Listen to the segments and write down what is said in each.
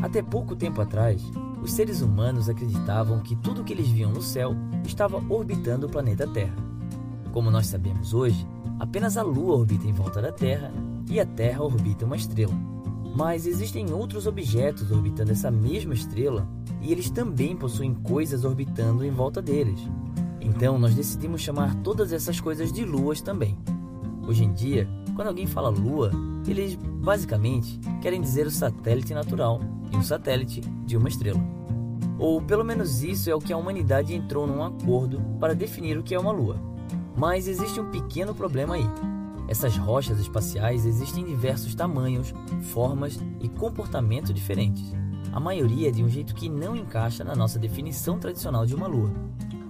Até pouco tempo atrás, os seres humanos acreditavam que tudo que eles viam no céu estava orbitando o planeta Terra. Como nós sabemos hoje, apenas a Lua orbita em volta da Terra e a Terra orbita uma estrela. Mas existem outros objetos orbitando essa mesma estrela e eles também possuem coisas orbitando em volta deles. Então nós decidimos chamar todas essas coisas de luas também. Hoje em dia, quando alguém fala lua, eles basicamente querem dizer o satélite natural e um satélite de uma estrela. Ou pelo menos isso é o que a humanidade entrou num acordo para definir o que é uma lua. Mas existe um pequeno problema aí. Essas rochas espaciais existem em diversos tamanhos, formas e comportamento diferentes. A maioria de um jeito que não encaixa na nossa definição tradicional de uma lua.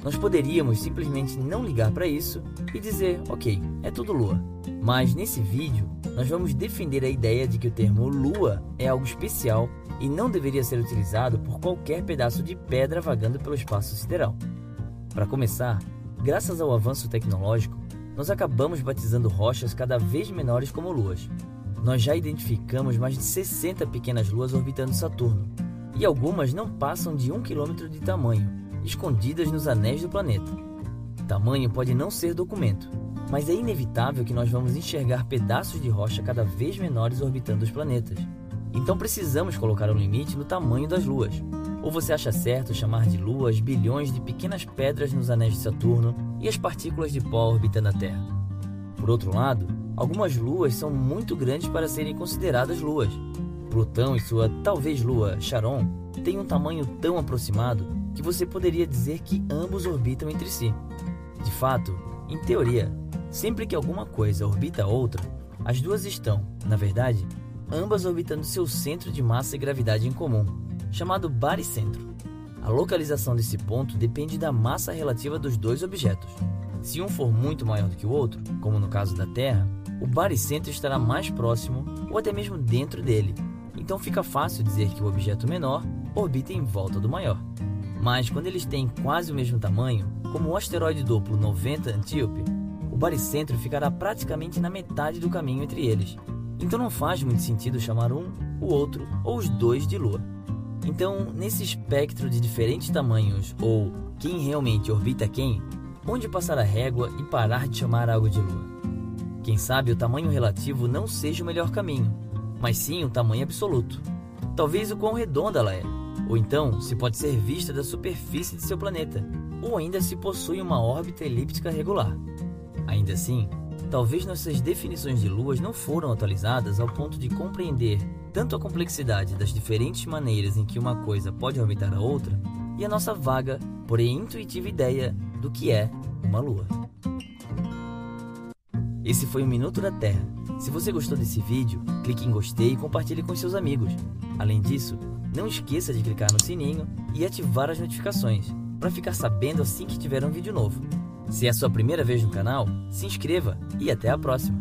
Nós poderíamos simplesmente não ligar para isso e dizer, ok, é tudo lua. Mas nesse vídeo, nós vamos defender a ideia de que o termo lua é algo especial e não deveria ser utilizado por qualquer pedaço de pedra vagando pelo espaço sideral. Para começar, graças ao avanço tecnológico, nós acabamos batizando rochas cada vez menores como luas. Nós já identificamos mais de 60 pequenas luas orbitando Saturno, e algumas não passam de um quilômetro de tamanho, escondidas nos anéis do planeta. Tamanho pode não ser documento, mas é inevitável que nós vamos enxergar pedaços de rocha cada vez menores orbitando os planetas. Então precisamos colocar um limite no tamanho das luas. Ou você acha certo chamar de luas bilhões de pequenas pedras nos anéis de Saturno e as partículas de pó orbitando a Terra? Por outro lado, algumas luas são muito grandes para serem consideradas luas. Plutão e sua talvez lua Charon têm um tamanho tão aproximado que você poderia dizer que ambos orbitam entre si. De fato, em teoria, sempre que alguma coisa orbita outra, as duas estão, na verdade, ambas orbitando seu centro de massa e gravidade em comum, chamado baricentro. A localização desse ponto depende da massa relativa dos dois objetos. Se um for muito maior do que o outro, como no caso da Terra, o baricentro estará mais próximo ou até mesmo dentro dele. Então fica fácil dizer que o objeto menor orbita em volta do maior. Mas quando eles têm quase o mesmo tamanho, como o asteroide duplo 90 Antíope, o baricentro ficará praticamente na metade do caminho entre eles. Então não faz muito sentido chamar um, o outro ou os dois de Lua. Então, nesse espectro de diferentes tamanhos, ou quem realmente orbita quem, onde passar a régua e parar de chamar algo de Lua? Quem sabe o tamanho relativo não seja o melhor caminho, mas sim o tamanho absoluto. Talvez o quão redonda ela é, ou então se pode ser vista da superfície de seu planeta, ou ainda se possui uma órbita elíptica regular. Ainda assim, talvez nossas definições de luas não foram atualizadas ao ponto de compreender tanto a complexidade das diferentes maneiras em que uma coisa pode orbitar a outra e a nossa vaga, porém intuitiva ideia do que é uma lua. Esse foi o Minuto da Terra. Se você gostou desse vídeo, clique em gostei e compartilhe com seus amigos. Além disso, não esqueça de clicar no sininho e ativar as notificações para ficar sabendo assim que tiver um vídeo novo. Se é a sua primeira vez no canal, se inscreva e até a próxima!